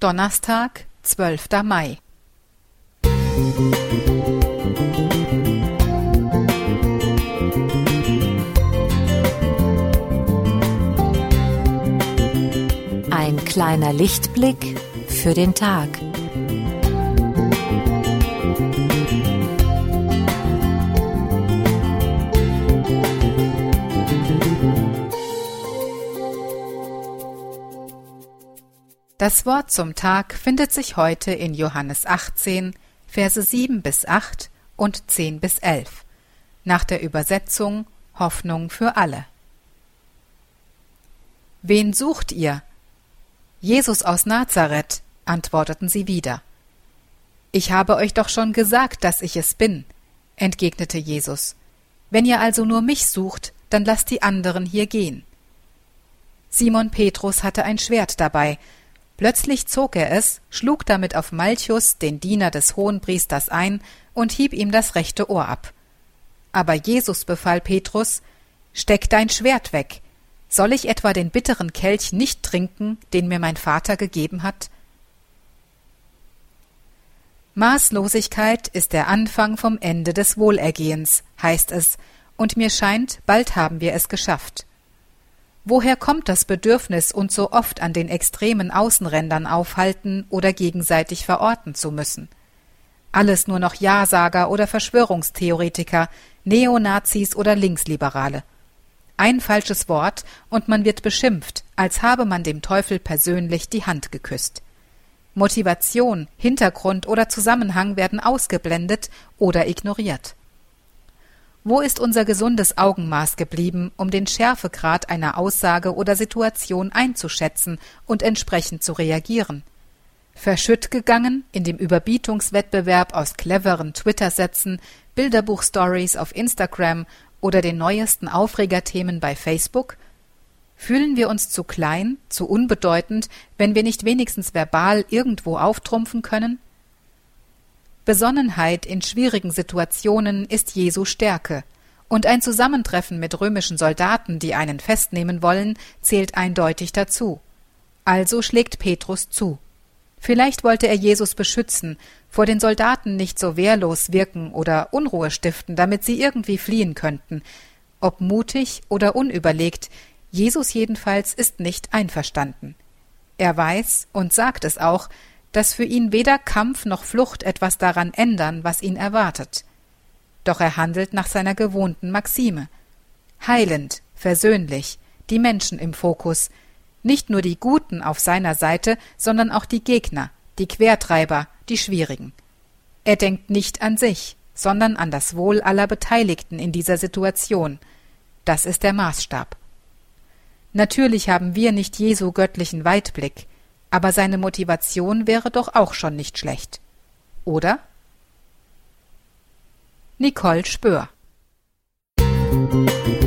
Donnerstag, 12. Mai. Ein kleiner Lichtblick für den Tag. Das Wort zum Tag findet sich heute in Johannes 18, Verse 7 bis 8 und 10 bis 11, nach der Übersetzung Hoffnung für alle. Wen sucht ihr? Jesus aus Nazareth, antworteten sie wieder. Ich habe euch doch schon gesagt, dass ich es bin, entgegnete Jesus. Wenn ihr also nur mich sucht, dann lasst die anderen hier gehen. Simon Petrus hatte ein Schwert dabei, Plötzlich zog er es, schlug damit auf Malchus, den Diener des Hohenpriesters, ein und hieb ihm das rechte Ohr ab. Aber Jesus befahl Petrus, Steck dein Schwert weg. Soll ich etwa den bitteren Kelch nicht trinken, den mir mein Vater gegeben hat? Maßlosigkeit ist der Anfang vom Ende des Wohlergehens, heißt es, und mir scheint, bald haben wir es geschafft. Woher kommt das Bedürfnis, uns so oft an den extremen Außenrändern aufhalten oder gegenseitig verorten zu müssen? Alles nur noch Ja-Sager oder Verschwörungstheoretiker, Neonazis oder Linksliberale. Ein falsches Wort und man wird beschimpft, als habe man dem Teufel persönlich die Hand geküsst. Motivation, Hintergrund oder Zusammenhang werden ausgeblendet oder ignoriert. Wo ist unser gesundes Augenmaß geblieben, um den Schärfegrad einer Aussage oder Situation einzuschätzen und entsprechend zu reagieren? Verschütt gegangen in dem Überbietungswettbewerb aus cleveren Twitter-Sätzen, Bilderbuch-Stories auf Instagram oder den neuesten Aufregerthemen bei Facebook? Fühlen wir uns zu klein, zu unbedeutend, wenn wir nicht wenigstens verbal irgendwo auftrumpfen können? Besonnenheit in schwierigen Situationen ist Jesu Stärke, und ein Zusammentreffen mit römischen Soldaten, die einen festnehmen wollen, zählt eindeutig dazu. Also schlägt Petrus zu. Vielleicht wollte er Jesus beschützen, vor den Soldaten nicht so wehrlos wirken oder Unruhe stiften, damit sie irgendwie fliehen könnten. Ob mutig oder unüberlegt, Jesus jedenfalls ist nicht einverstanden. Er weiß und sagt es auch, dass für ihn weder Kampf noch Flucht etwas daran ändern, was ihn erwartet. Doch er handelt nach seiner gewohnten Maxime. Heilend, versöhnlich, die Menschen im Fokus, nicht nur die Guten auf seiner Seite, sondern auch die Gegner, die Quertreiber, die Schwierigen. Er denkt nicht an sich, sondern an das Wohl aller Beteiligten in dieser Situation. Das ist der Maßstab. Natürlich haben wir nicht Jesu göttlichen Weitblick, aber seine Motivation wäre doch auch schon nicht schlecht. Oder? Nicole Spöhr Musik